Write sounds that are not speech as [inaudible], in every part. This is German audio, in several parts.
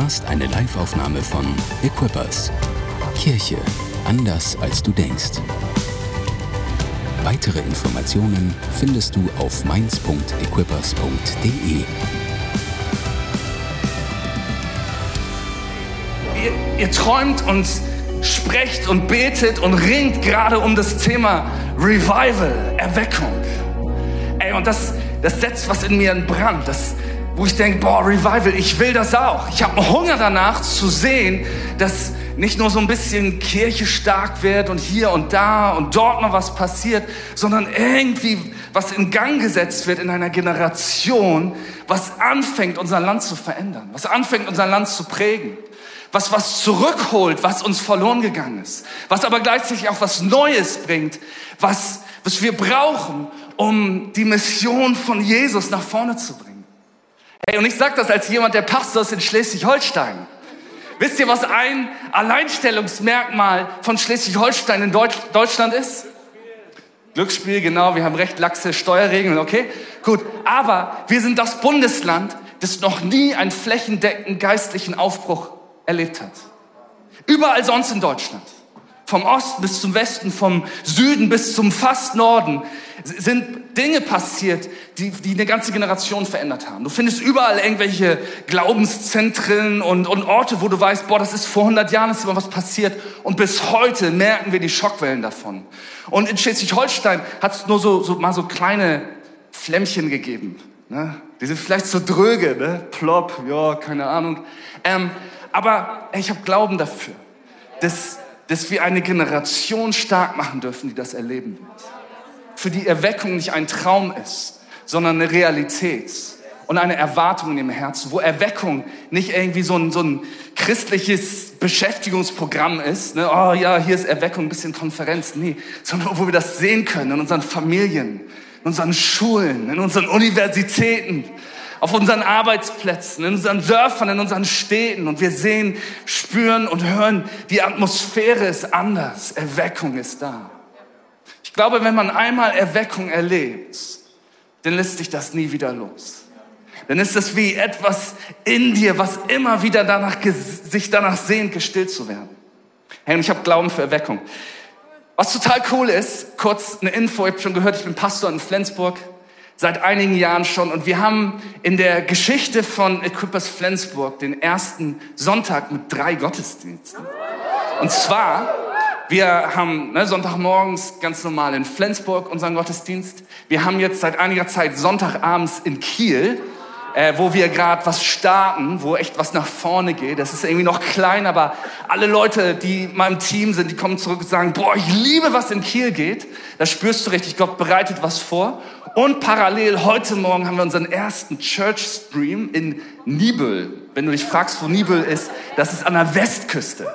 hörst eine Liveaufnahme von Equippers. Kirche anders als du denkst. Weitere Informationen findest du auf mainz.equippers.de. Ihr, ihr träumt und sprecht und betet und ringt gerade um das Thema Revival, Erweckung. Ey, und das, das setzt was in mir in Brand. Das, wo ich denke, boah, Revival, ich will das auch. Ich habe Hunger danach zu sehen, dass nicht nur so ein bisschen Kirche stark wird und hier und da und dort noch was passiert, sondern irgendwie was in Gang gesetzt wird in einer Generation, was anfängt, unser Land zu verändern, was anfängt, unser Land zu prägen, was was zurückholt, was uns verloren gegangen ist, was aber gleichzeitig auch was Neues bringt, was, was wir brauchen, um die Mission von Jesus nach vorne zu bringen. Hey, und ich sage das als jemand, der Pastor ist in Schleswig-Holstein. Wisst ihr, was ein Alleinstellungsmerkmal von Schleswig-Holstein in Deutsch, Deutschland ist? Glücksspiel, genau, wir haben recht laxe Steuerregeln, okay? Gut, aber wir sind das Bundesland, das noch nie einen flächendeckenden geistlichen Aufbruch erlebt hat. Überall sonst in Deutschland, vom Osten bis zum Westen, vom Süden bis zum fast Norden, sind Dinge passiert, die, die eine ganze Generation verändert haben. Du findest überall irgendwelche Glaubenszentren und, und Orte, wo du weißt, boah, das ist vor 100 Jahren ist immer was passiert und bis heute merken wir die Schockwellen davon. Und in Schleswig-Holstein hat es nur so, so mal so kleine Flämmchen gegeben. Ne? Die sind vielleicht so dröge, ne? plopp, ja, keine Ahnung. Ähm, aber ich habe Glauben dafür, dass, dass wir eine Generation stark machen dürfen, die das erleben wird. Für die Erweckung nicht ein Traum ist, sondern eine Realität und eine Erwartung in ihrem Herzen, wo Erweckung nicht irgendwie so ein, so ein christliches Beschäftigungsprogramm ist, ne? oh ja, hier ist Erweckung, ein bisschen Konferenz, nee, sondern wo wir das sehen können in unseren Familien, in unseren Schulen, in unseren Universitäten, auf unseren Arbeitsplätzen, in unseren Dörfern, in unseren Städten und wir sehen, spüren und hören, die Atmosphäre ist anders, Erweckung ist da. Ich glaube, wenn man einmal Erweckung erlebt, dann lässt sich das nie wieder los. Dann ist es wie etwas in dir, was immer wieder danach, sich danach sehnt, gestillt zu werden. Hey, und ich habe Glauben für Erweckung. Was total cool ist, kurz eine Info, ich habe schon gehört, ich bin Pastor in Flensburg seit einigen Jahren schon und wir haben in der Geschichte von Equippers Flensburg den ersten Sonntag mit drei Gottesdiensten. Und zwar wir haben ne, Sonntagmorgens ganz normal in Flensburg unseren Gottesdienst. Wir haben jetzt seit einiger Zeit Sonntagabends in Kiel, äh, wo wir gerade was starten, wo echt was nach vorne geht. Das ist irgendwie noch klein, aber alle Leute, die in meinem Team sind, die kommen zurück und sagen, boah, ich liebe, was in Kiel geht. Da spürst du richtig, Gott bereitet was vor. Und parallel heute Morgen haben wir unseren ersten Church Stream in Nibel. Wenn du dich fragst, wo Nibel ist, das ist an der Westküste.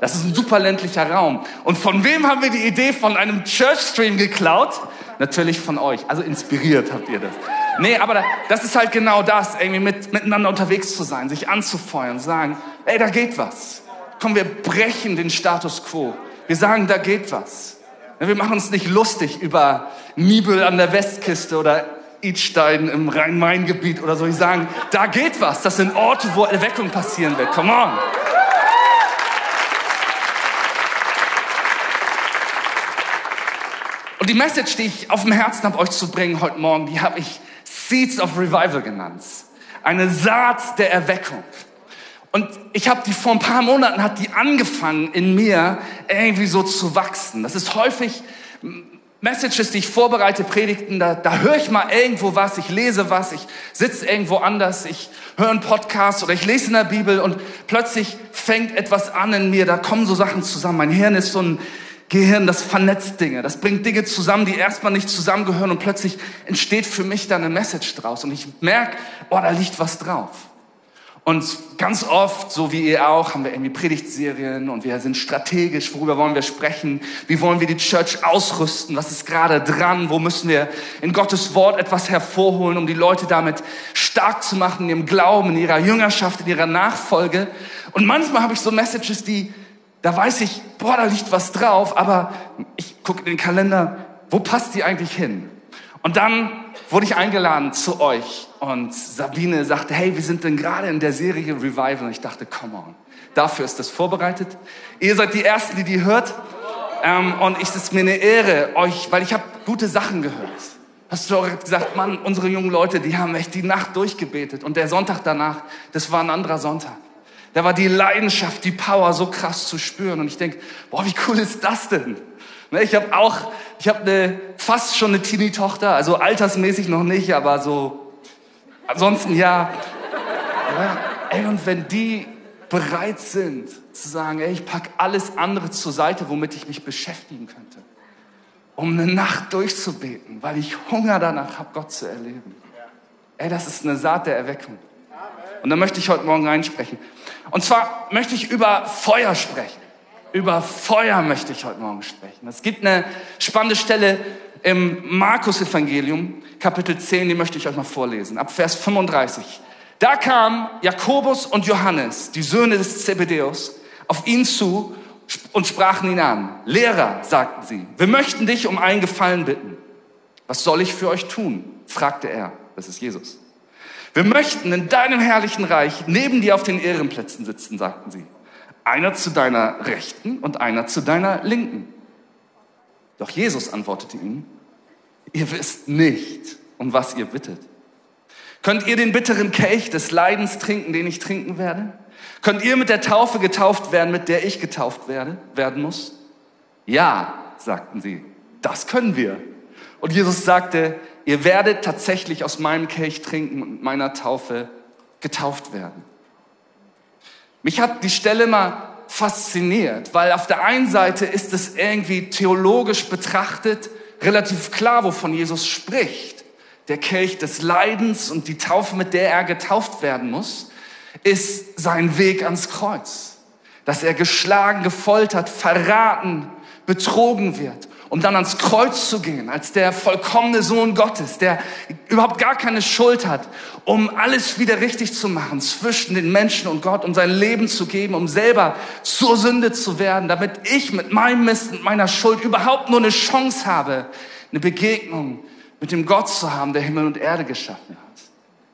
Das ist ein super ländlicher Raum. Und von wem haben wir die Idee von einem Church Stream geklaut? Natürlich von euch. Also inspiriert habt ihr das. Nee, aber das ist halt genau das, irgendwie mit, miteinander unterwegs zu sein, sich anzufeuern, sagen, ey, da geht was. Komm, wir brechen den Status quo. Wir sagen, da geht was. Wir machen uns nicht lustig über Nibel an der Westküste oder Idstein im Rhein-Main-Gebiet oder so. Wir sagen, da geht was. Das sind Orte, wo Erweckung passieren wird. Come on. Und die Message, die ich auf dem Herzen habe, euch zu bringen heute Morgen, die habe ich Seeds of Revival genannt. Eine Saat der Erweckung. Und ich habe die vor ein paar Monaten hat die angefangen in mir irgendwie so zu wachsen. Das ist häufig Messages, die ich vorbereite, Predigten, da, da höre ich mal irgendwo was, ich lese was, ich sitze irgendwo anders, ich höre einen Podcast oder ich lese in der Bibel und plötzlich fängt etwas an in mir, da kommen so Sachen zusammen. Mein Hirn ist so ein Gehirn, das vernetzt Dinge, das bringt Dinge zusammen, die erstmal nicht zusammengehören und plötzlich entsteht für mich da eine Message draus. Und ich merke, oh, da liegt was drauf. Und ganz oft, so wie ihr auch, haben wir irgendwie Predigtserien und wir sind strategisch, worüber wollen wir sprechen, wie wollen wir die Church ausrüsten, was ist gerade dran, wo müssen wir in Gottes Wort etwas hervorholen, um die Leute damit stark zu machen in ihrem Glauben, in ihrer Jüngerschaft, in ihrer Nachfolge. Und manchmal habe ich so Messages, die da weiß ich, boah, da liegt was drauf, aber ich gucke in den Kalender, wo passt die eigentlich hin? Und dann wurde ich eingeladen zu euch und Sabine sagte, hey, wir sind denn gerade in der Serie Revival. Und ich dachte, come on, dafür ist das vorbereitet. Ihr seid die Ersten, die die hört. Ähm, und es ist mir eine Ehre, euch, weil ich habe gute Sachen gehört. Pastor hat gesagt, Mann, unsere jungen Leute, die haben echt die Nacht durchgebetet. Und der Sonntag danach, das war ein anderer Sonntag. Da war die Leidenschaft, die Power so krass zu spüren. Und ich denke, boah, wie cool ist das denn? Ne, ich habe auch, ich habe eine, fast schon eine Teenie-Tochter, also altersmäßig noch nicht, aber so, ansonsten ja. ja. Ey, und wenn die bereit sind zu sagen, ey, ich pack alles andere zur Seite, womit ich mich beschäftigen könnte, um eine Nacht durchzubeten, weil ich Hunger danach habe, Gott zu erleben. Ey, das ist eine Saat der Erweckung. Und da möchte ich heute Morgen reinsprechen. Und zwar möchte ich über Feuer sprechen. Über Feuer möchte ich heute Morgen sprechen. Es gibt eine spannende Stelle im Markus-Evangelium, Kapitel 10, die möchte ich euch mal vorlesen, ab Vers 35. Da kamen Jakobus und Johannes, die Söhne des Zebedeus, auf ihn zu und sprachen ihn an. Lehrer, sagten sie, wir möchten dich um einen Gefallen bitten. Was soll ich für euch tun? fragte er. Das ist Jesus. Wir möchten in deinem herrlichen Reich neben dir auf den Ehrenplätzen sitzen, sagten sie. Einer zu deiner Rechten und einer zu deiner Linken. Doch Jesus antwortete ihnen, ihr wisst nicht, um was ihr bittet. Könnt ihr den bitteren Kelch des Leidens trinken, den ich trinken werde? Könnt ihr mit der Taufe getauft werden, mit der ich getauft werde, werden muss? Ja, sagten sie, das können wir. Und Jesus sagte, ihr werdet tatsächlich aus meinem Kelch trinken und meiner Taufe getauft werden. Mich hat die Stelle mal fasziniert, weil auf der einen Seite ist es irgendwie theologisch betrachtet relativ klar, wovon Jesus spricht. Der Kelch des Leidens und die Taufe, mit der er getauft werden muss ist sein Weg ans Kreuz. Dass er geschlagen, gefoltert, verraten, betrogen wird, um dann ans Kreuz zu gehen, als der vollkommene Sohn Gottes, der überhaupt gar keine Schuld hat, um alles wieder richtig zu machen zwischen den Menschen und Gott, um sein Leben zu geben, um selber zur Sünde zu werden, damit ich mit meinem Mist und meiner Schuld überhaupt nur eine Chance habe, eine Begegnung mit dem Gott zu haben, der Himmel und Erde geschaffen hat.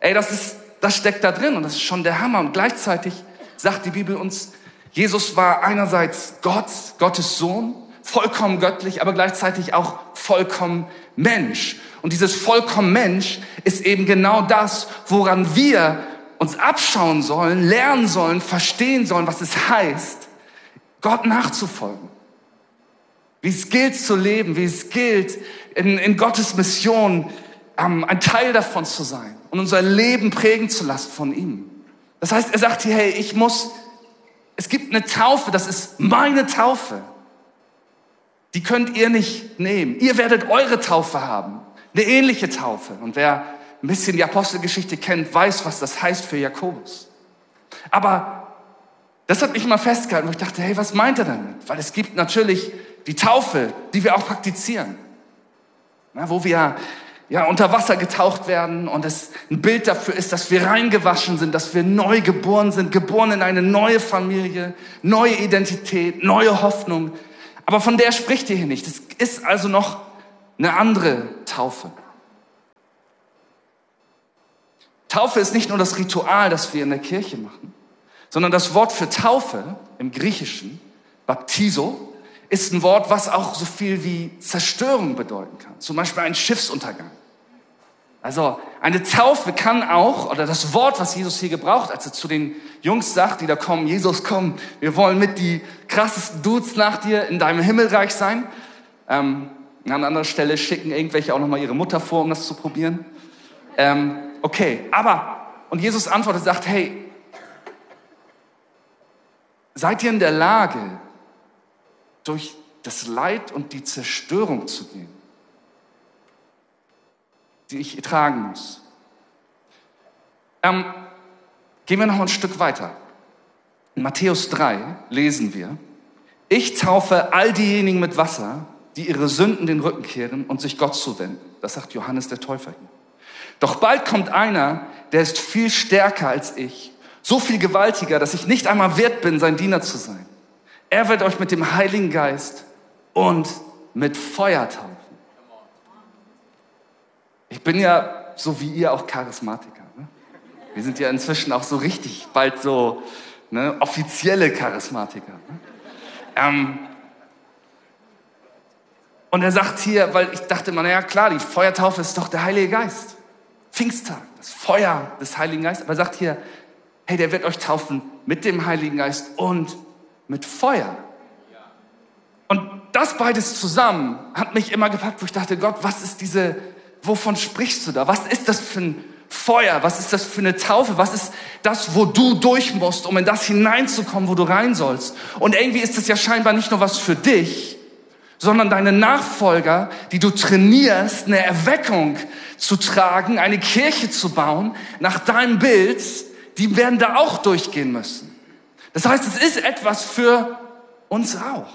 Ey, das ist das steckt da drin und das ist schon der Hammer. Und gleichzeitig sagt die Bibel uns, Jesus war einerseits Gott, Gottes Sohn, vollkommen göttlich, aber gleichzeitig auch vollkommen Mensch. Und dieses vollkommen Mensch ist eben genau das, woran wir uns abschauen sollen, lernen sollen, verstehen sollen, was es heißt, Gott nachzufolgen. Wie es gilt zu leben, wie es gilt, in, in Gottes Mission ähm, ein Teil davon zu sein und unser Leben prägen zu lassen von ihm. Das heißt, er sagt hier, hey, ich muss, es gibt eine Taufe, das ist meine Taufe. Die könnt ihr nicht nehmen. Ihr werdet eure Taufe haben, eine ähnliche Taufe. Und wer ein bisschen die Apostelgeschichte kennt, weiß, was das heißt für Jakobus. Aber das hat mich immer festgehalten, wo ich dachte, hey, was meint er damit? Weil es gibt natürlich die Taufe, die wir auch praktizieren. Na, wo wir ja, unter Wasser getaucht werden und es ein Bild dafür ist, dass wir reingewaschen sind, dass wir neu geboren sind, geboren in eine neue Familie, neue Identität, neue Hoffnung. Aber von der spricht ihr hier nicht. Es ist also noch eine andere Taufe. Taufe ist nicht nur das Ritual, das wir in der Kirche machen, sondern das Wort für Taufe im Griechischen, Baptiso, ist ein Wort, was auch so viel wie Zerstörung bedeuten kann. Zum Beispiel ein Schiffsuntergang. Also eine Taufe kann auch, oder das Wort, was Jesus hier gebraucht, als er zu den Jungs sagt, die da kommen, Jesus, komm, wir wollen mit die krassesten Dudes nach dir in deinem Himmelreich sein. Ähm, an anderer Stelle schicken irgendwelche auch nochmal ihre Mutter vor, um das zu probieren. Ähm, okay, aber, und Jesus antwortet, sagt, hey, seid ihr in der Lage, durch das Leid und die Zerstörung zu gehen? Die ich tragen muss. Ähm, gehen wir noch ein Stück weiter. In Matthäus 3 lesen wir, ich taufe all diejenigen mit Wasser, die ihre Sünden den Rücken kehren und sich Gott zuwenden. Das sagt Johannes der Täufer hier. Doch bald kommt einer, der ist viel stärker als ich, so viel gewaltiger, dass ich nicht einmal wert bin, sein Diener zu sein. Er wird euch mit dem Heiligen Geist und mit Feuer taufen. Ich bin ja so wie ihr auch Charismatiker. Ne? Wir sind ja inzwischen auch so richtig bald so ne, offizielle Charismatiker. Ne? Ähm, und er sagt hier, weil ich dachte immer, naja klar, die Feuertaufe ist doch der Heilige Geist. Pfingsttag, das Feuer des Heiligen Geistes. Aber er sagt hier, hey, der wird euch taufen mit dem Heiligen Geist und mit Feuer. Und das beides zusammen hat mich immer gepackt, wo ich dachte, Gott, was ist diese, wovon sprichst du da? Was ist das für ein Feuer? Was ist das für eine Taufe? Was ist das, wo du durch musst, um in das hineinzukommen, wo du rein sollst? Und irgendwie ist das ja scheinbar nicht nur was für dich, sondern deine Nachfolger, die du trainierst, eine Erweckung zu tragen, eine Kirche zu bauen, nach deinem Bild, die werden da auch durchgehen müssen. Das heißt, es ist etwas für uns auch.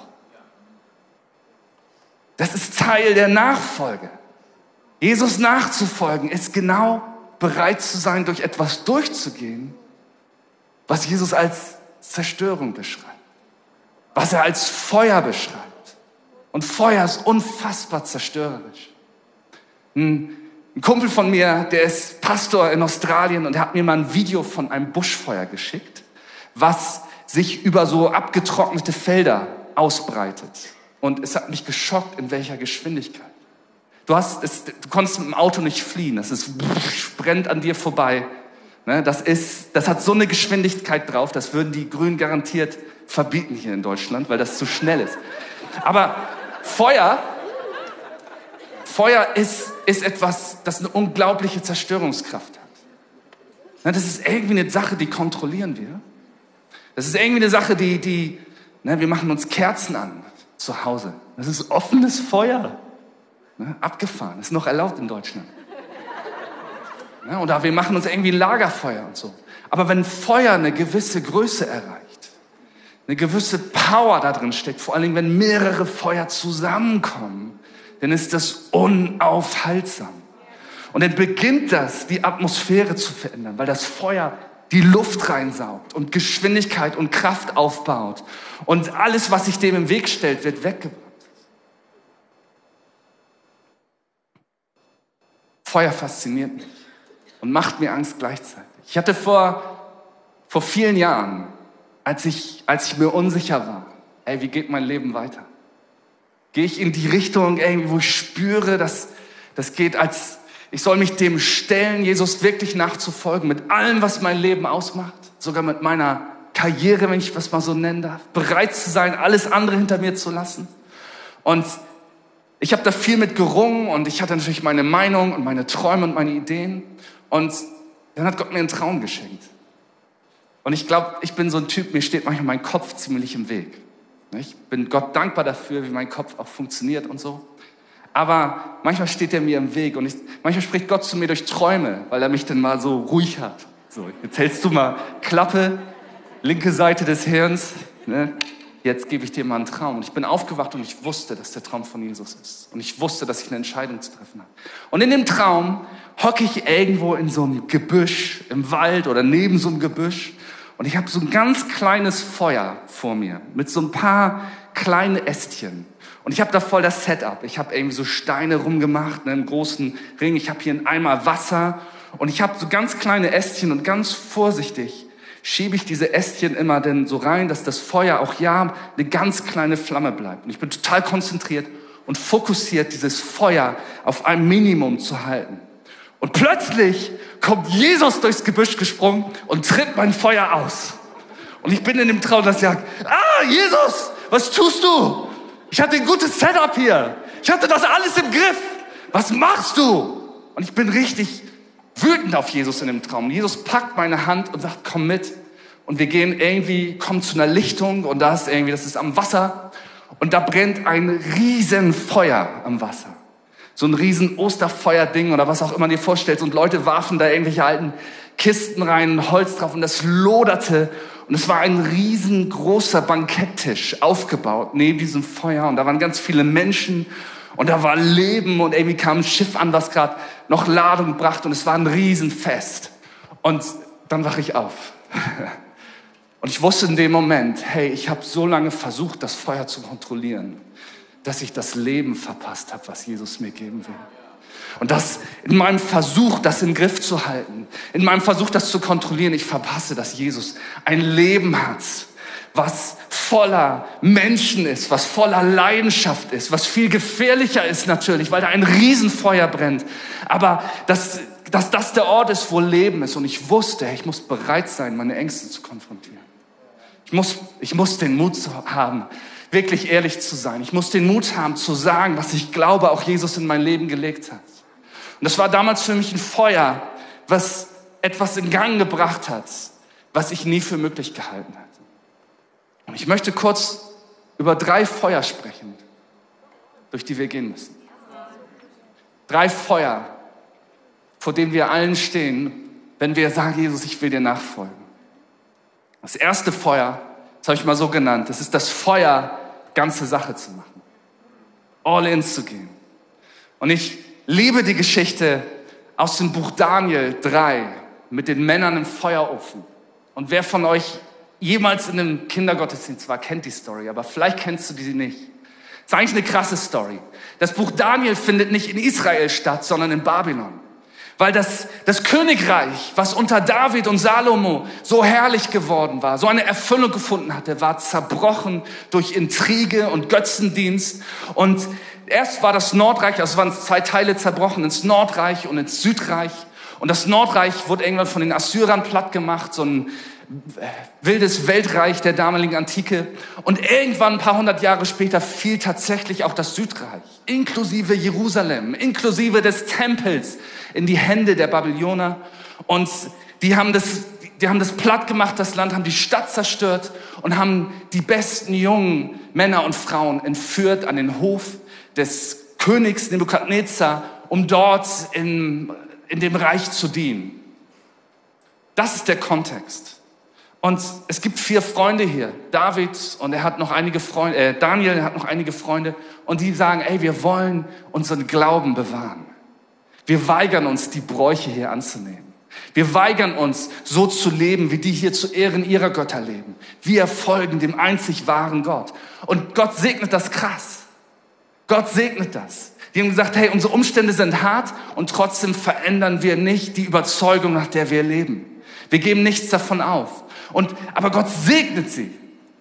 Das ist Teil der Nachfolge. Jesus nachzufolgen ist genau bereit zu sein, durch etwas durchzugehen, was Jesus als Zerstörung beschreibt, was er als Feuer beschreibt. Und Feuer ist unfassbar zerstörerisch. Ein, ein Kumpel von mir, der ist Pastor in Australien und er hat mir mal ein Video von einem Buschfeuer geschickt, was sich über so abgetrocknete Felder ausbreitet. Und es hat mich geschockt, in welcher Geschwindigkeit. Du, hast, es, du konntest mit dem Auto nicht fliehen. Ist, brennt an dir vorbei. Ne, das, ist, das hat so eine Geschwindigkeit drauf, das würden die Grünen garantiert verbieten hier in Deutschland, weil das zu schnell ist. Aber Feuer, Feuer ist, ist etwas, das eine unglaubliche Zerstörungskraft hat. Das ist irgendwie eine Sache, die kontrollieren wir. Das ist irgendwie eine Sache, die, die ne, wir machen uns Kerzen an zu Hause. Das ist offenes Feuer. Ne, abgefahren, ist noch erlaubt in Deutschland. Ne, oder wir machen uns irgendwie Lagerfeuer und so. Aber wenn Feuer eine gewisse Größe erreicht, eine gewisse Power da drin steckt, vor allen Dingen, wenn mehrere Feuer zusammenkommen, dann ist das unaufhaltsam. Und dann beginnt das, die Atmosphäre zu verändern, weil das Feuer die Luft reinsaugt und Geschwindigkeit und Kraft aufbaut. Und alles, was sich dem im Weg stellt, wird weggebracht. Feuer fasziniert mich und macht mir Angst gleichzeitig. Ich hatte vor, vor vielen Jahren als ich, als ich mir unsicher war, ey, wie geht mein Leben weiter? Gehe ich in die Richtung, ey, wo ich spüre, dass das geht als, ich soll mich dem stellen, Jesus wirklich nachzufolgen, mit allem, was mein Leben ausmacht, sogar mit meiner Karriere, wenn ich das mal so nennen darf, bereit zu sein, alles andere hinter mir zu lassen. Und ich habe da viel mit gerungen und ich hatte natürlich meine Meinung und meine Träume und meine Ideen. Und dann hat Gott mir einen Traum geschenkt. Und ich glaube, ich bin so ein Typ, mir steht manchmal mein Kopf ziemlich im Weg. Ich bin Gott dankbar dafür, wie mein Kopf auch funktioniert und so. Aber manchmal steht er mir im Weg und ich, manchmal spricht Gott zu mir durch Träume, weil er mich dann mal so ruhig hat. So, jetzt hältst du mal Klappe, linke Seite des Hirns. Ne? Jetzt gebe ich dir mal einen Traum. Und ich bin aufgewacht und ich wusste, dass der Traum von Jesus ist. Und ich wusste, dass ich eine Entscheidung zu treffen habe. Und in dem Traum hocke ich irgendwo in so einem Gebüsch, im Wald oder neben so einem Gebüsch und ich habe so ein ganz kleines Feuer vor mir mit so ein paar kleine Ästchen. Und ich habe da voll das Setup. Ich habe irgendwie so Steine rumgemacht, ne, einen großen Ring. Ich habe hier einen Eimer Wasser und ich habe so ganz kleine Ästchen und ganz vorsichtig schiebe ich diese Ästchen immer denn so rein, dass das Feuer auch ja eine ganz kleine Flamme bleibt. Und ich bin total konzentriert und fokussiert, dieses Feuer auf ein Minimum zu halten. Und plötzlich kommt Jesus durchs Gebüsch gesprungen und tritt mein Feuer aus. Und ich bin in dem Traum, dass ich sage, ah, Jesus, was tust du? Ich hatte ein gutes Setup hier. Ich hatte das alles im Griff. Was machst du? Und ich bin richtig wütend auf Jesus in dem Traum. Jesus packt meine Hand und sagt, komm mit. Und wir gehen irgendwie, kommen zu einer Lichtung und da ist irgendwie, das ist am Wasser. Und da brennt ein riesen Feuer am Wasser so ein riesen Osterfeuerding oder was auch immer dir vorstellst und Leute warfen da irgendwelche alten Kisten rein, Holz drauf und das loderte und es war ein riesengroßer Banketttisch aufgebaut neben diesem Feuer und da waren ganz viele Menschen und da war Leben und irgendwie kam ein Schiff an, was gerade noch Ladung brachte und es war ein Riesenfest. Und dann wache ich auf. [laughs] Und ich wusste in dem Moment, hey, ich habe so lange versucht, das Feuer zu kontrollieren dass ich das Leben verpasst habe, was Jesus mir geben will. Und das in meinem Versuch, das im Griff zu halten, in meinem Versuch, das zu kontrollieren, ich verpasse, dass Jesus ein Leben hat, was voller Menschen ist, was voller Leidenschaft ist, was viel gefährlicher ist natürlich, weil da ein Riesenfeuer brennt. Aber dass, dass das der Ort ist, wo Leben ist. Und ich wusste, ich muss bereit sein, meine Ängste zu konfrontieren. Ich muss, ich muss den Mut haben, wirklich ehrlich zu sein. Ich muss den Mut haben zu sagen, was ich glaube, auch Jesus in mein Leben gelegt hat. Und das war damals für mich ein Feuer, was etwas in Gang gebracht hat, was ich nie für möglich gehalten hatte. Ich möchte kurz über drei Feuer sprechen, durch die wir gehen müssen. Drei Feuer, vor denen wir allen stehen, wenn wir sagen, Jesus, ich will dir nachfolgen. Das erste Feuer, das habe ich mal so genannt, das ist das Feuer, ganze Sache zu machen. All in zu gehen. Und ich liebe die Geschichte aus dem Buch Daniel 3 mit den Männern im Feuerofen. Und wer von euch jemals in einem Kindergottesdienst war, kennt die Story, aber vielleicht kennst du die nicht. Das ist eigentlich eine krasse Story. Das Buch Daniel findet nicht in Israel statt, sondern in Babylon. Weil das, das Königreich, was unter David und Salomo so herrlich geworden war, so eine Erfüllung gefunden hatte, war zerbrochen durch Intrige und Götzendienst. Und erst war das Nordreich, also waren zwei Teile zerbrochen, ins Nordreich und ins Südreich. Und das Nordreich wurde irgendwann von den Assyrern platt gemacht, so ein wildes Weltreich der damaligen Antike. Und irgendwann ein paar hundert Jahre später fiel tatsächlich auch das Südreich, inklusive Jerusalem, inklusive des Tempels, in die Hände der Babylonier. Und die haben das, die haben das platt gemacht, das Land, haben die Stadt zerstört und haben die besten jungen Männer und Frauen entführt an den Hof des Königs Nebukadnezar, um dort in, in dem Reich zu dienen. Das ist der Kontext. Und es gibt vier Freunde hier. David und er hat noch einige Freunde, äh, Daniel hat noch einige Freunde. Und die sagen, ey, wir wollen unseren Glauben bewahren. Wir weigern uns, die Bräuche hier anzunehmen. Wir weigern uns, so zu leben, wie die hier zu Ehren ihrer Götter leben. Wir folgen dem einzig wahren Gott. Und Gott segnet das krass. Gott segnet das. Die haben gesagt, hey, unsere Umstände sind hart und trotzdem verändern wir nicht die Überzeugung, nach der wir leben. Wir geben nichts davon auf. Und, aber Gott segnet sie.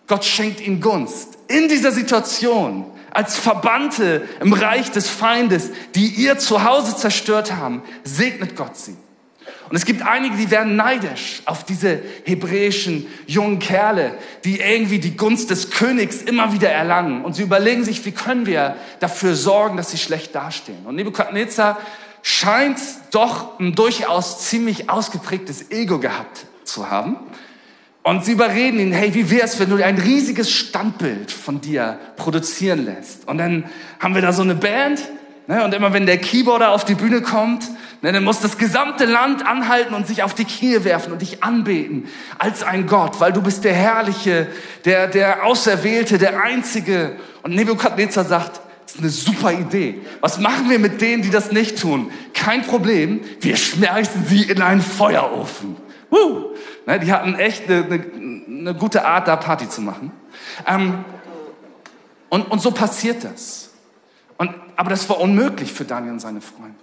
Gott schenkt ihnen Gunst. In dieser Situation, als Verbannte im Reich des Feindes, die ihr Zuhause zerstört haben, segnet Gott sie. Und es gibt einige, die werden neidisch auf diese hebräischen jungen Kerle, die irgendwie die Gunst des Königs immer wieder erlangen. Und sie überlegen sich, wie können wir dafür sorgen, dass sie schlecht dastehen. Und Nebukadnezar scheint doch ein durchaus ziemlich ausgeprägtes Ego gehabt zu haben. Und sie überreden ihn, hey, wie wär's, wenn du ein riesiges Standbild von dir produzieren lässt? Und dann haben wir da so eine Band, ne, und immer wenn der Keyboarder auf die Bühne kommt, ne, dann muss das gesamte Land anhalten und sich auf die Knie werfen und dich anbeten als ein Gott, weil du bist der Herrliche, der, der Auserwählte, der Einzige. Und Nebukadnezar sagt, das ist eine super Idee. Was machen wir mit denen, die das nicht tun? Kein Problem, wir schmeißen sie in einen Feuerofen. Woo! Ne, die hatten echt eine, eine, eine, gute Art, da Party zu machen. Ähm, und, und so passiert das. Und, aber das war unmöglich für Daniel und seine Freunde.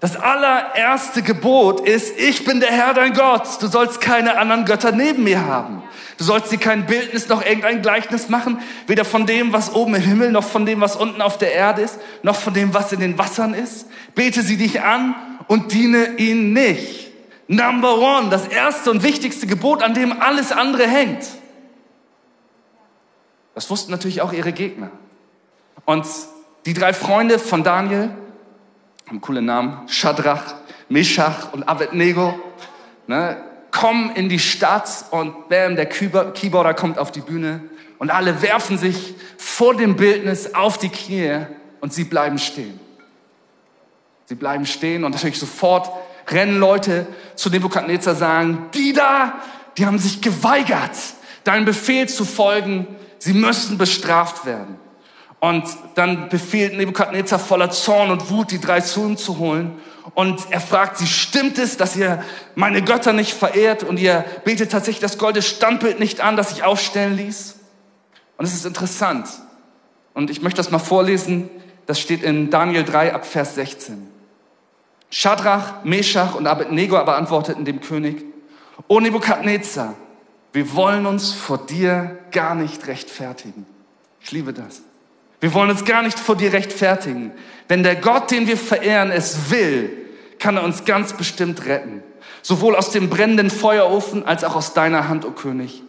Das allererste Gebot ist, ich bin der Herr dein Gott. Du sollst keine anderen Götter neben mir haben. Du sollst dir kein Bildnis noch irgendein Gleichnis machen, weder von dem, was oben im Himmel, noch von dem, was unten auf der Erde ist, noch von dem, was in den Wassern ist. Bete sie dich an und diene ihnen nicht. Number one, das erste und wichtigste Gebot, an dem alles andere hängt. Das wussten natürlich auch ihre Gegner. Und die drei Freunde von Daniel, haben coole Namen, Shadrach, Meshach und Abednego, ne, kommen in die Stadt und bam, der Keyboarder kommt auf die Bühne und alle werfen sich vor dem Bildnis auf die Knie und sie bleiben stehen. Sie bleiben stehen und natürlich sofort rennen Leute zu Nebukadnezar sagen, die da, die haben sich geweigert, deinem Befehl zu folgen, sie müssen bestraft werden. Und dann befiehlt Nebukadnezar voller Zorn und Wut, die drei zu ihm zu holen. Und er fragt sie, stimmt es, dass ihr meine Götter nicht verehrt und ihr betet tatsächlich das goldene Standbild nicht an, das ich aufstellen ließ? Und es ist interessant. Und ich möchte das mal vorlesen. Das steht in Daniel 3 ab Vers 16. Schadrach, Meshach und Abednego aber antworteten dem König, O Nebukadnezar, wir wollen uns vor dir gar nicht rechtfertigen. Ich liebe das. Wir wollen uns gar nicht vor dir rechtfertigen. Wenn der Gott, den wir verehren, es will, kann er uns ganz bestimmt retten. Sowohl aus dem brennenden Feuerofen als auch aus deiner Hand, o oh König,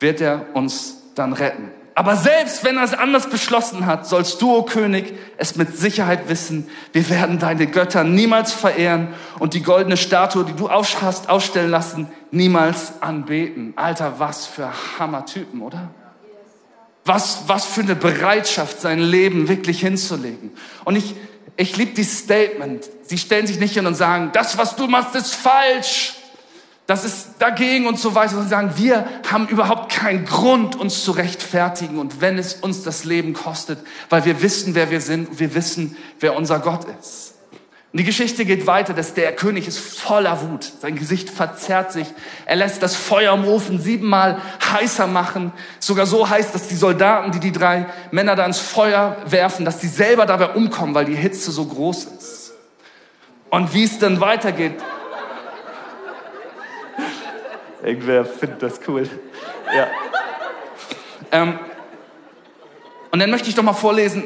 wird er uns dann retten. Aber selbst wenn er es anders beschlossen hat, sollst du, o oh König, es mit Sicherheit wissen. Wir werden deine Götter niemals verehren und die goldene Statue, die du hast ausstellen lassen, niemals anbeten. Alter, was für Hammertypen, oder? Was, was für eine Bereitschaft, sein Leben wirklich hinzulegen. Und ich, ich liebe die Statement. Sie stellen sich nicht hin und sagen, das, was du machst, ist falsch das ist dagegen und so weiter. Und sagen, wir haben überhaupt keinen Grund, uns zu rechtfertigen. Und wenn es uns das Leben kostet, weil wir wissen, wer wir sind, wir wissen, wer unser Gott ist. Und die Geschichte geht weiter, dass der König ist voller Wut. Sein Gesicht verzerrt sich. Er lässt das Feuer im Ofen siebenmal heißer machen. Sogar so heiß, dass die Soldaten, die die drei Männer da ins Feuer werfen, dass die selber dabei umkommen, weil die Hitze so groß ist. Und wie es dann weitergeht, Irgendwer findet das cool. Ja. Ähm, und dann möchte ich doch mal vorlesen,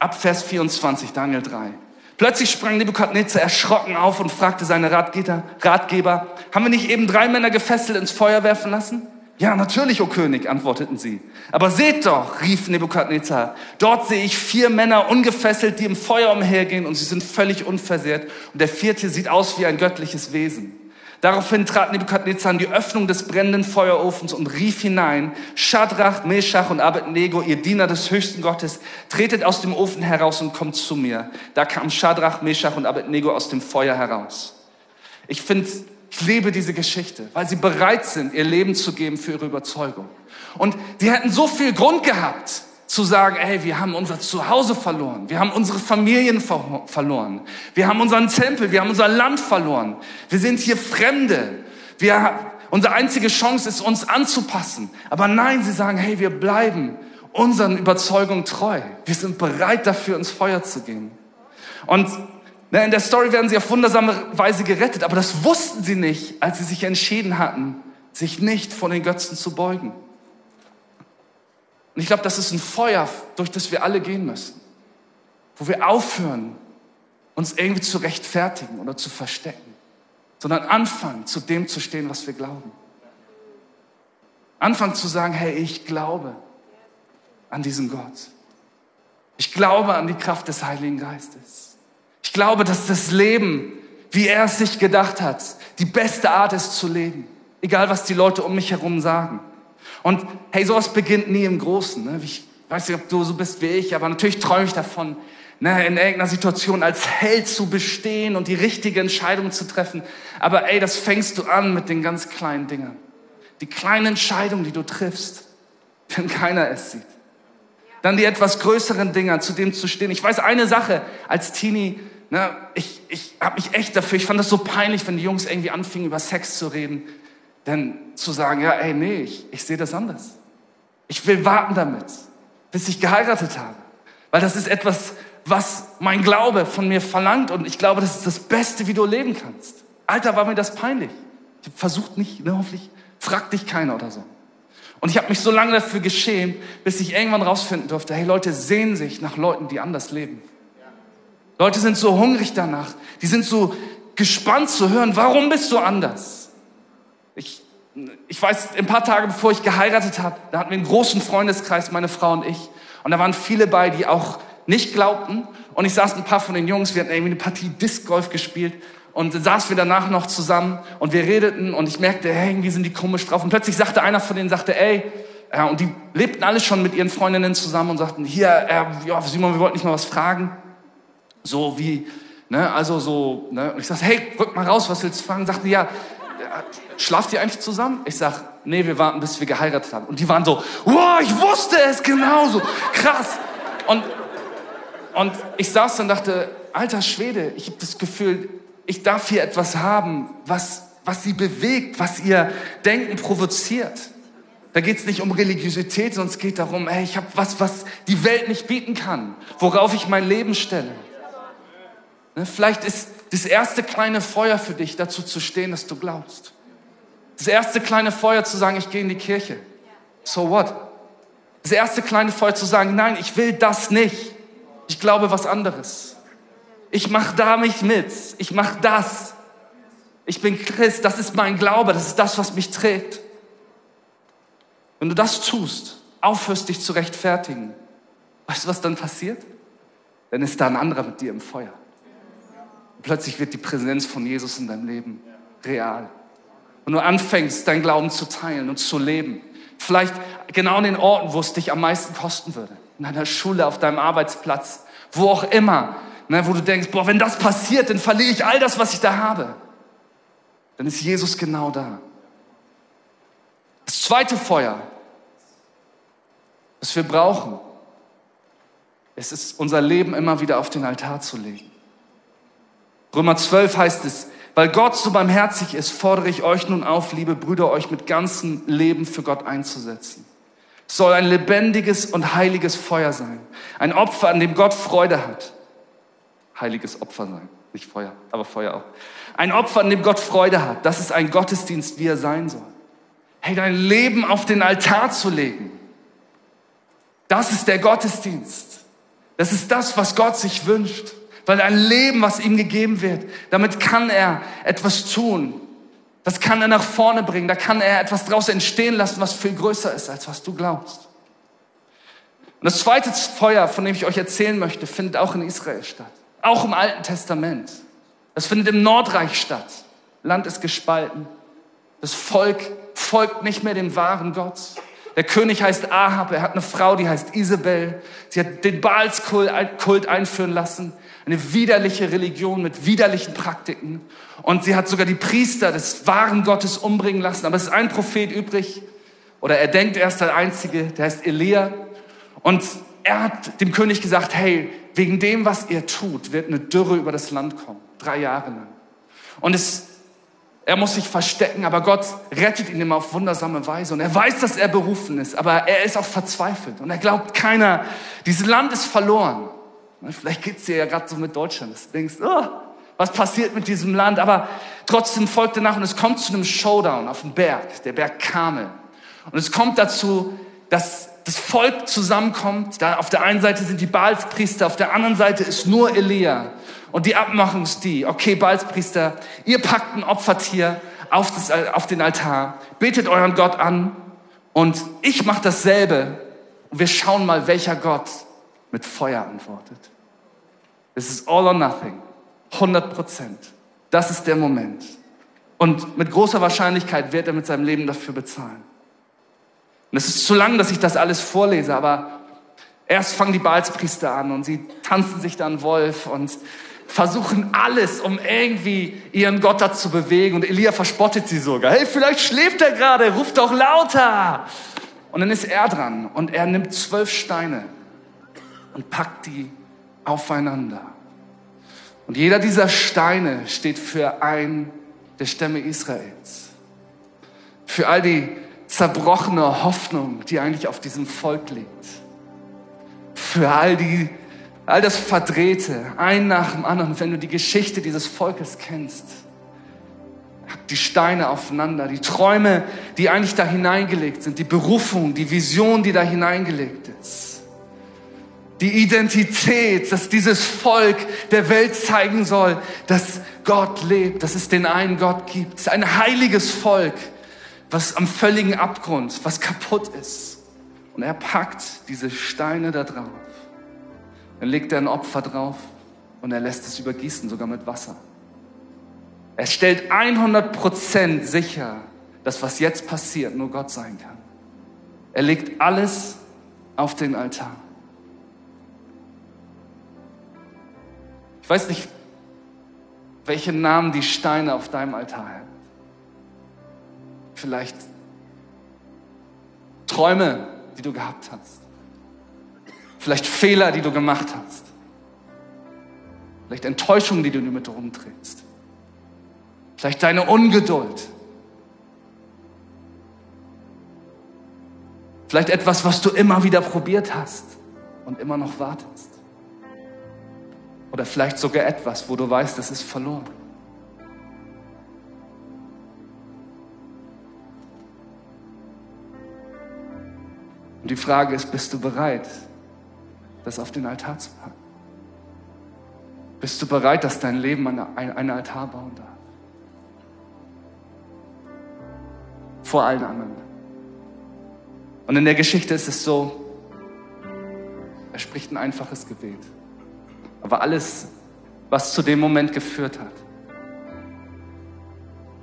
ab Vers 24, Daniel 3. Plötzlich sprang Nebukadnezar erschrocken auf und fragte seine Ratgeber, Ratgeber, haben wir nicht eben drei Männer gefesselt ins Feuer werfen lassen? Ja, natürlich, o König, antworteten sie. Aber seht doch, rief Nebukadnezar, dort sehe ich vier Männer ungefesselt, die im Feuer umhergehen und sie sind völlig unversehrt und der vierte sieht aus wie ein göttliches Wesen. Daraufhin trat Nebukadnezar an die Öffnung des brennenden Feuerofens und rief hinein, Schadrach, Meshach und Abednego, ihr Diener des höchsten Gottes, tretet aus dem Ofen heraus und kommt zu mir. Da kam Schadrach, Meshach und Abednego aus dem Feuer heraus. Ich finde, ich liebe diese Geschichte, weil sie bereit sind, ihr Leben zu geben für ihre Überzeugung. Und die hätten so viel Grund gehabt, zu sagen, ey, wir haben unser Zuhause verloren, wir haben unsere Familien ver verloren, wir haben unseren Tempel, wir haben unser Land verloren, wir sind hier Fremde, wir, unsere einzige Chance ist, uns anzupassen. Aber nein, sie sagen, hey, wir bleiben unseren Überzeugungen treu. Wir sind bereit dafür, ins Feuer zu gehen. Und ne, in der Story werden sie auf wundersame Weise gerettet, aber das wussten sie nicht, als sie sich entschieden hatten, sich nicht vor den Götzen zu beugen. Und ich glaube, das ist ein Feuer, durch das wir alle gehen müssen. Wo wir aufhören, uns irgendwie zu rechtfertigen oder zu verstecken, sondern anfangen, zu dem zu stehen, was wir glauben. Anfangen zu sagen, hey, ich glaube an diesen Gott. Ich glaube an die Kraft des Heiligen Geistes. Ich glaube, dass das Leben, wie er es sich gedacht hat, die beste Art ist zu leben. Egal, was die Leute um mich herum sagen. Und hey, sowas beginnt nie im Großen. Ne? Ich weiß nicht, ob du so bist wie ich, aber natürlich träume ich davon, ne, in irgendeiner Situation als Held zu bestehen und die richtige Entscheidung zu treffen. Aber ey, das fängst du an mit den ganz kleinen Dingen. Die kleinen Entscheidungen, die du triffst, [laughs] wenn keiner es sieht. Dann die etwas größeren Dinge, zu dem zu stehen. Ich weiß eine Sache, als Teenie, ne, ich, ich habe mich echt dafür, ich fand das so peinlich, wenn die Jungs irgendwie anfingen, über Sex zu reden. Denn zu sagen, ja, ey, nee, ich, ich sehe das anders. Ich will warten damit, bis ich geheiratet habe. Weil das ist etwas, was mein Glaube von mir verlangt und ich glaube, das ist das Beste, wie du leben kannst. Alter, war mir das peinlich. Ich habe versucht nicht, ne, hoffentlich fragt dich keiner oder so. Und ich habe mich so lange dafür geschämt, bis ich irgendwann rausfinden durfte, hey, Leute sehen sich nach Leuten, die anders leben. Leute sind so hungrig danach, die sind so gespannt zu hören, warum bist du anders? Ich, ich weiß, ein paar Tage bevor ich geheiratet habe, da hatten wir einen großen Freundeskreis, meine Frau und ich. Und da waren viele bei, die auch nicht glaubten. Und ich saß ein paar von den Jungs, wir hatten irgendwie eine Partie Disc Golf gespielt. Und saßen wir danach noch zusammen und wir redeten und ich merkte, hey, irgendwie sind die komisch drauf. Und plötzlich sagte einer von denen, sagte, ey, ja, und die lebten alle schon mit ihren Freundinnen zusammen und sagten, hier, äh, Simon, wir wollten nicht mal was fragen. So wie, ne, also so, ne. Und ich sagte, hey, rück mal raus, was willst du fragen? Sagten, ja, schlaft ihr eigentlich zusammen? Ich sag, nee, wir warten, bis wir geheiratet haben. Und die waren so, wow, ich wusste es genauso. Krass. Und, und ich saß dann und dachte, alter Schwede, ich habe das Gefühl, ich darf hier etwas haben, was, was sie bewegt, was ihr Denken provoziert. Da geht es nicht um Religiosität, sondern es geht darum, hey, ich habe was, was die Welt nicht bieten kann, worauf ich mein Leben stelle. Ne, vielleicht ist das erste kleine Feuer für dich, dazu zu stehen, dass du glaubst. Das erste kleine Feuer zu sagen, ich gehe in die Kirche. So what? Das erste kleine Feuer zu sagen, nein, ich will das nicht. Ich glaube was anderes. Ich mache da mich mit. Ich mache das. Ich bin Christ. Das ist mein Glaube. Das ist das, was mich trägt. Wenn du das tust, aufhörst dich zu rechtfertigen, weißt du, was dann passiert? Dann ist da ein anderer mit dir im Feuer. Und plötzlich wird die Präsenz von Jesus in deinem Leben real. Und du anfängst, dein Glauben zu teilen und zu leben. Vielleicht genau in den Orten, wo es dich am meisten kosten würde. In deiner Schule, auf deinem Arbeitsplatz, wo auch immer. Ne, wo du denkst, boah, wenn das passiert, dann verliere ich all das, was ich da habe. Dann ist Jesus genau da. Das zweite Feuer, was wir brauchen, es ist unser Leben immer wieder auf den Altar zu legen. Römer 12 heißt es, weil Gott so barmherzig ist, fordere ich euch nun auf, liebe Brüder, euch mit ganzem Leben für Gott einzusetzen. Es soll ein lebendiges und heiliges Feuer sein. Ein Opfer, an dem Gott Freude hat. Heiliges Opfer sein. Nicht Feuer, aber Feuer auch. Ein Opfer, an dem Gott Freude hat. Das ist ein Gottesdienst, wie er sein soll. Hey, dein Leben auf den Altar zu legen. Das ist der Gottesdienst. Das ist das, was Gott sich wünscht. Weil ein Leben, was ihm gegeben wird, damit kann er etwas tun. Das kann er nach vorne bringen. Da kann er etwas draus entstehen lassen, was viel größer ist, als was du glaubst. Und das zweite Feuer, von dem ich euch erzählen möchte, findet auch in Israel statt. Auch im Alten Testament. Das findet im Nordreich statt. Land ist gespalten. Das Volk folgt nicht mehr dem wahren Gott. Der König heißt Ahab, er hat eine Frau, die heißt Isabel. Sie hat den Baalskult einführen lassen. Eine widerliche Religion mit widerlichen Praktiken. Und sie hat sogar die Priester des wahren Gottes umbringen lassen. Aber es ist ein Prophet übrig. Oder er denkt, er ist der Einzige. Der heißt Elia. Und er hat dem König gesagt, hey, wegen dem, was ihr tut, wird eine Dürre über das Land kommen. Drei Jahre lang. Und es, er muss sich verstecken, aber Gott rettet ihn immer auf wundersame Weise. Und er weiß, dass er berufen ist, aber er ist auch verzweifelt. Und er glaubt keiner, dieses Land ist verloren. Vielleicht geht es dir ja gerade so mit Deutschland. Du denkst, oh, was passiert mit diesem Land? Aber trotzdem folgt danach und es kommt zu einem Showdown auf dem Berg, der Berg Kamel. Und es kommt dazu, dass das Volk zusammenkommt. Da auf der einen Seite sind die Baalspriester, auf der anderen Seite ist nur Elia. Und die Abmachung ist die, okay, Baalspriester, ihr packt ein Opfertier auf, das, auf den Altar, betet euren Gott an und ich mache dasselbe. Und wir schauen mal, welcher Gott mit Feuer antwortet. Es ist all or nothing. 100 Prozent. Das ist der Moment. Und mit großer Wahrscheinlichkeit wird er mit seinem Leben dafür bezahlen. Und es ist zu lang, dass ich das alles vorlese, aber erst fangen die Balspriester an und sie tanzen sich dann Wolf und versuchen alles, um irgendwie ihren Gott da zu bewegen. Und Elia verspottet sie sogar. Hey, vielleicht schläft er gerade, ruft doch lauter. Und dann ist er dran und er nimmt zwölf Steine und packt die aufeinander. Und jeder dieser Steine steht für ein der Stämme Israels. Für all die zerbrochene Hoffnung, die eigentlich auf diesem Volk liegt. Für all die, all das Verdrehte, ein nach dem anderen. Wenn du die Geschichte dieses Volkes kennst, die Steine aufeinander, die Träume, die eigentlich da hineingelegt sind, die Berufung, die Vision, die da hineingelegt ist die Identität, dass dieses Volk der Welt zeigen soll, dass Gott lebt, dass es den einen Gott gibt. Ein heiliges Volk, was am völligen Abgrund, was kaputt ist. Und er packt diese Steine da drauf. Dann legt er ein Opfer drauf und er lässt es übergießen, sogar mit Wasser. Er stellt 100% sicher, dass was jetzt passiert nur Gott sein kann. Er legt alles auf den Altar. Weiß nicht, welche Namen die Steine auf deinem Altar haben. Vielleicht Träume, die du gehabt hast. Vielleicht Fehler, die du gemacht hast. Vielleicht Enttäuschungen, die du mit rumträgst. Vielleicht deine Ungeduld. Vielleicht etwas, was du immer wieder probiert hast und immer noch wartest. Oder vielleicht sogar etwas, wo du weißt, das ist verloren. Und die Frage ist, bist du bereit, das auf den Altar zu packen? Bist du bereit, dass dein Leben einen Altar bauen darf? Vor allen anderen. Und in der Geschichte ist es so, er spricht ein einfaches Gebet. Aber alles, was zu dem Moment geführt hat,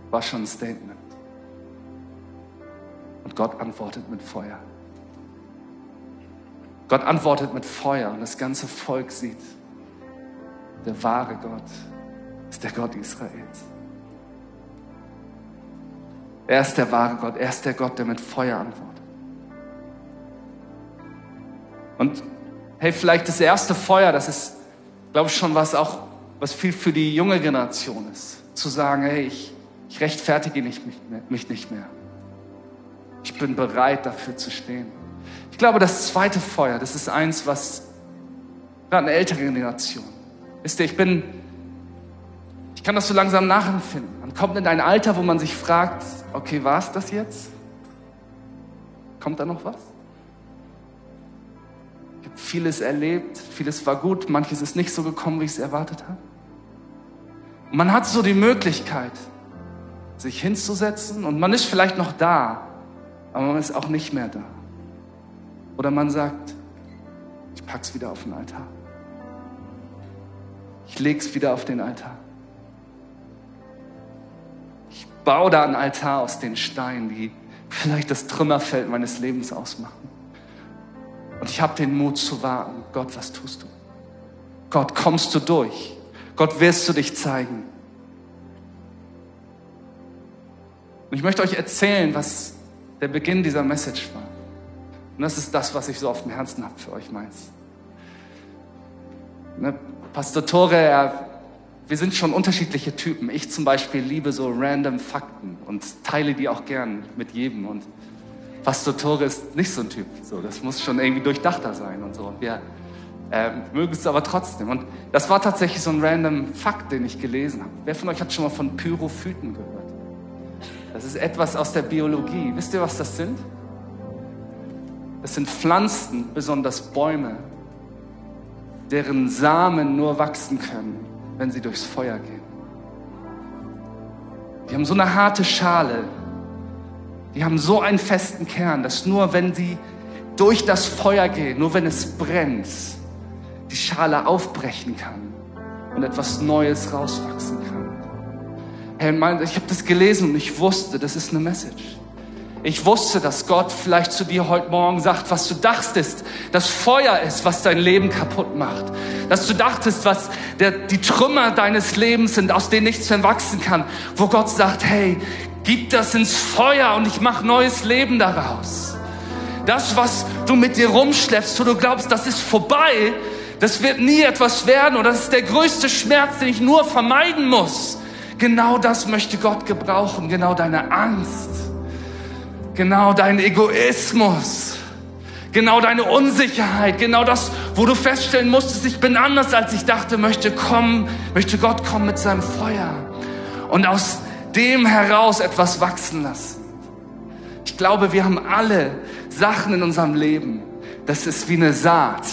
war schon ein Statement. Und Gott antwortet mit Feuer. Gott antwortet mit Feuer und das ganze Volk sieht, der wahre Gott ist der Gott Israels. Er ist der wahre Gott, er ist der Gott, der mit Feuer antwortet. Und hey, vielleicht das erste Feuer, das ist, glaube schon was auch, was viel für die junge Generation ist. Zu sagen, hey, ich, ich rechtfertige mich, mich nicht mehr. Ich bin bereit, dafür zu stehen. Ich glaube, das zweite Feuer, das ist eins, was gerade eine ältere Generation. Ihr, ich bin, ich kann das so langsam nachempfinden. Man kommt in ein Alter, wo man sich fragt, okay, war es das jetzt? Kommt da noch was? Vieles erlebt, vieles war gut, manches ist nicht so gekommen, wie ich es erwartet habe. Man hat so die Möglichkeit, sich hinzusetzen und man ist vielleicht noch da, aber man ist auch nicht mehr da. Oder man sagt, ich pack's wieder auf den Altar. Ich leg's wieder auf den Altar. Ich baue da einen Altar aus den Steinen, die vielleicht das Trümmerfeld meines Lebens ausmachen. Und ich habe den Mut zu warten. Gott, was tust du? Gott, kommst du durch? Gott, wirst du dich zeigen? Und ich möchte euch erzählen, was der Beginn dieser Message war. Und das ist das, was ich so auf dem Herzen habe für euch meins. Ne, Pastor Tore, er, wir sind schon unterschiedliche Typen. Ich zum Beispiel liebe so random Fakten und teile die auch gern mit jedem. Und Pastor Tore ist nicht so ein Typ. So, das muss schon irgendwie durchdachter sein und so. Und wir äh, mögen es aber trotzdem. Und das war tatsächlich so ein random Fakt, den ich gelesen habe. Wer von euch hat schon mal von Pyrophyten gehört? Das ist etwas aus der Biologie. Wisst ihr, was das sind? Es sind Pflanzen, besonders Bäume, deren Samen nur wachsen können, wenn sie durchs Feuer gehen. Die haben so eine harte Schale, die haben so einen festen Kern, dass nur wenn sie durch das Feuer gehen, nur wenn es brennt, die Schale aufbrechen kann und etwas Neues rauswachsen kann. Hey, ich habe das gelesen und ich wusste, das ist eine Message. Ich wusste, dass Gott vielleicht zu dir heute Morgen sagt, was du dachtest, das Feuer ist, was dein Leben kaputt macht. Dass du dachtest, was der, die Trümmer deines Lebens sind, aus denen nichts mehr wachsen kann. Wo Gott sagt, hey, gib das ins Feuer und ich mache neues Leben daraus. Das, was du mit dir rumschleppst, wo du glaubst, das ist vorbei, das wird nie etwas werden oder das ist der größte Schmerz, den ich nur vermeiden muss. Genau das möchte Gott gebrauchen, genau deine Angst genau dein Egoismus, genau deine Unsicherheit, genau das, wo du feststellen musstest, ich bin anders als ich dachte, möchte kommen, möchte Gott kommen mit seinem Feuer und aus dem heraus etwas wachsen lassen. Ich glaube, wir haben alle Sachen in unserem Leben. Das ist wie eine Saat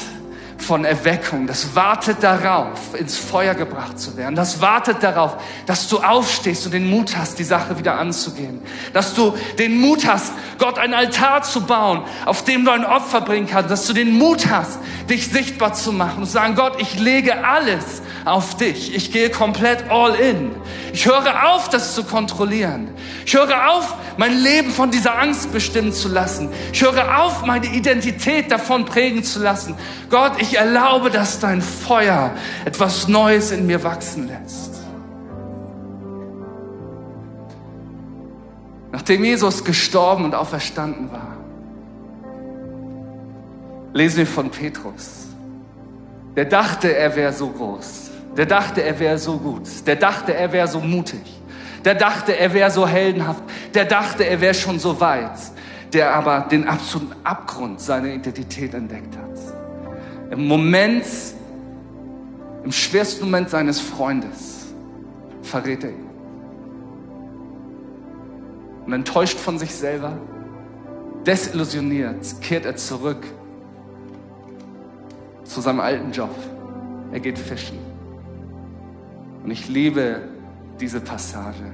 von Erweckung. Das wartet darauf, ins Feuer gebracht zu werden. Das wartet darauf, dass du aufstehst und den Mut hast, die Sache wieder anzugehen. Dass du den Mut hast, Gott ein Altar zu bauen, auf dem du ein Opfer bringen kannst. Dass du den Mut hast, dich sichtbar zu machen und zu sagen, Gott, ich lege alles auf dich. Ich gehe komplett all in. Ich höre auf, das zu kontrollieren. Ich höre auf, mein Leben von dieser Angst bestimmen zu lassen. Ich höre auf, meine Identität davon prägen zu lassen. Gott, ich erlaube, dass dein Feuer etwas Neues in mir wachsen lässt. Nachdem Jesus gestorben und auferstanden war, lesen wir von Petrus. Der dachte, er wäre so groß. Der dachte, er wäre so gut. Der dachte, er wäre so mutig. Der dachte, er wäre so heldenhaft. Der dachte, er wäre schon so weit. Der aber den absoluten Abgrund seiner Identität entdeckt hat. Im Moment, im schwersten Moment seines Freundes, verrät er ihn. Und enttäuscht von sich selber, desillusioniert, kehrt er zurück zu seinem alten Job. Er geht fischen. Und ich liebe diese Passage,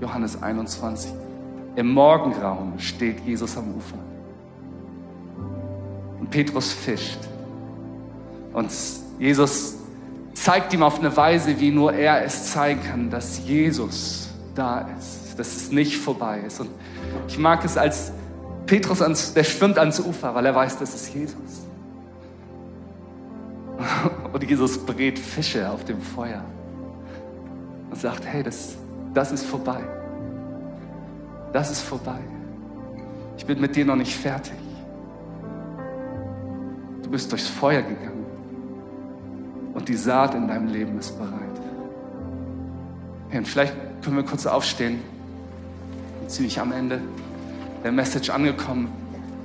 Johannes 21. Im Morgengrauen steht Jesus am Ufer. Und Petrus fischt. Und Jesus zeigt ihm auf eine Weise, wie nur er es zeigen kann, dass Jesus da ist, dass es nicht vorbei ist. Und ich mag es, als Petrus ans, der schwimmt ans Ufer, weil er weiß, das ist Jesus. [laughs] Und Jesus brät Fische auf dem Feuer und sagt, hey, das, das ist vorbei. Das ist vorbei. Ich bin mit dir noch nicht fertig. Du bist durchs Feuer gegangen und die Saat in deinem Leben ist bereit. Und vielleicht können wir kurz aufstehen. Ziemlich am Ende der Message angekommen.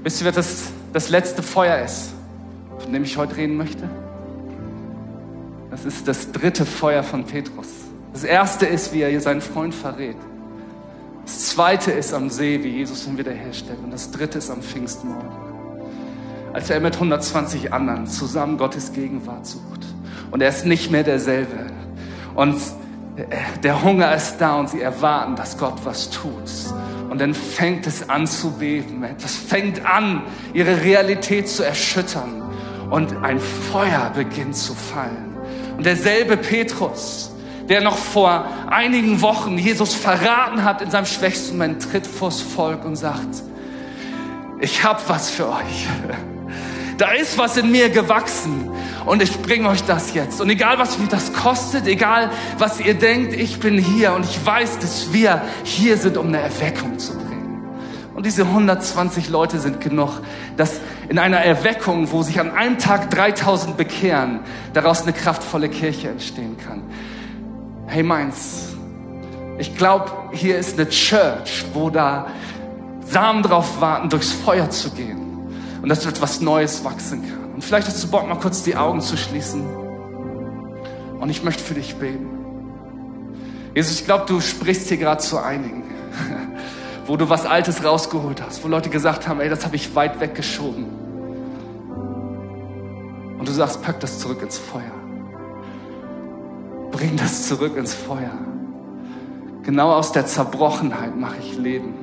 Wisst ihr, was das, das letzte Feuer ist, von dem ich heute reden möchte? Das ist das dritte Feuer von Petrus. Das erste ist, wie er seinen Freund verrät. Das zweite ist am See, wie Jesus ihn wiederherstellt. Und das dritte ist am Pfingstmorgen, als er mit 120 anderen zusammen Gottes Gegenwart sucht. Und er ist nicht mehr derselbe. Und der Hunger ist da und sie erwarten, dass Gott was tut. Und dann fängt es an zu beben. Es fängt an, ihre Realität zu erschüttern. Und ein Feuer beginnt zu fallen. Und derselbe Petrus, der noch vor einigen Wochen Jesus verraten hat in seinem schwächsten Moment, tritt vors Volk und sagt, ich hab was für euch. [laughs] Da ist was in mir gewachsen und ich bringe euch das jetzt. Und egal, was mich das kostet, egal, was ihr denkt, ich bin hier und ich weiß, dass wir hier sind, um eine Erweckung zu bringen. Und diese 120 Leute sind genug, dass in einer Erweckung, wo sich an einem Tag 3000 bekehren, daraus eine kraftvolle Kirche entstehen kann. Hey Mainz, ich glaube, hier ist eine Church, wo da Samen drauf warten, durchs Feuer zu gehen und dass etwas Neues wachsen kann. Und vielleicht hast du Bock, mal kurz die Augen zu schließen. Und ich möchte für dich beten. Jesus, ich glaube, du sprichst hier gerade zu einigen [laughs] wo du was Altes rausgeholt hast, wo Leute gesagt haben, ey, das habe ich weit weggeschoben. Und du sagst, pack das zurück ins Feuer. Bring das zurück ins Feuer. Genau aus der Zerbrochenheit mache ich Leben.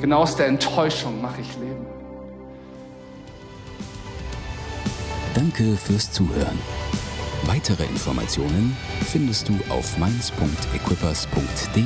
Genau aus der Enttäuschung mache ich Leben. Danke fürs Zuhören. Weitere Informationen findest du auf mainz.equippers.de.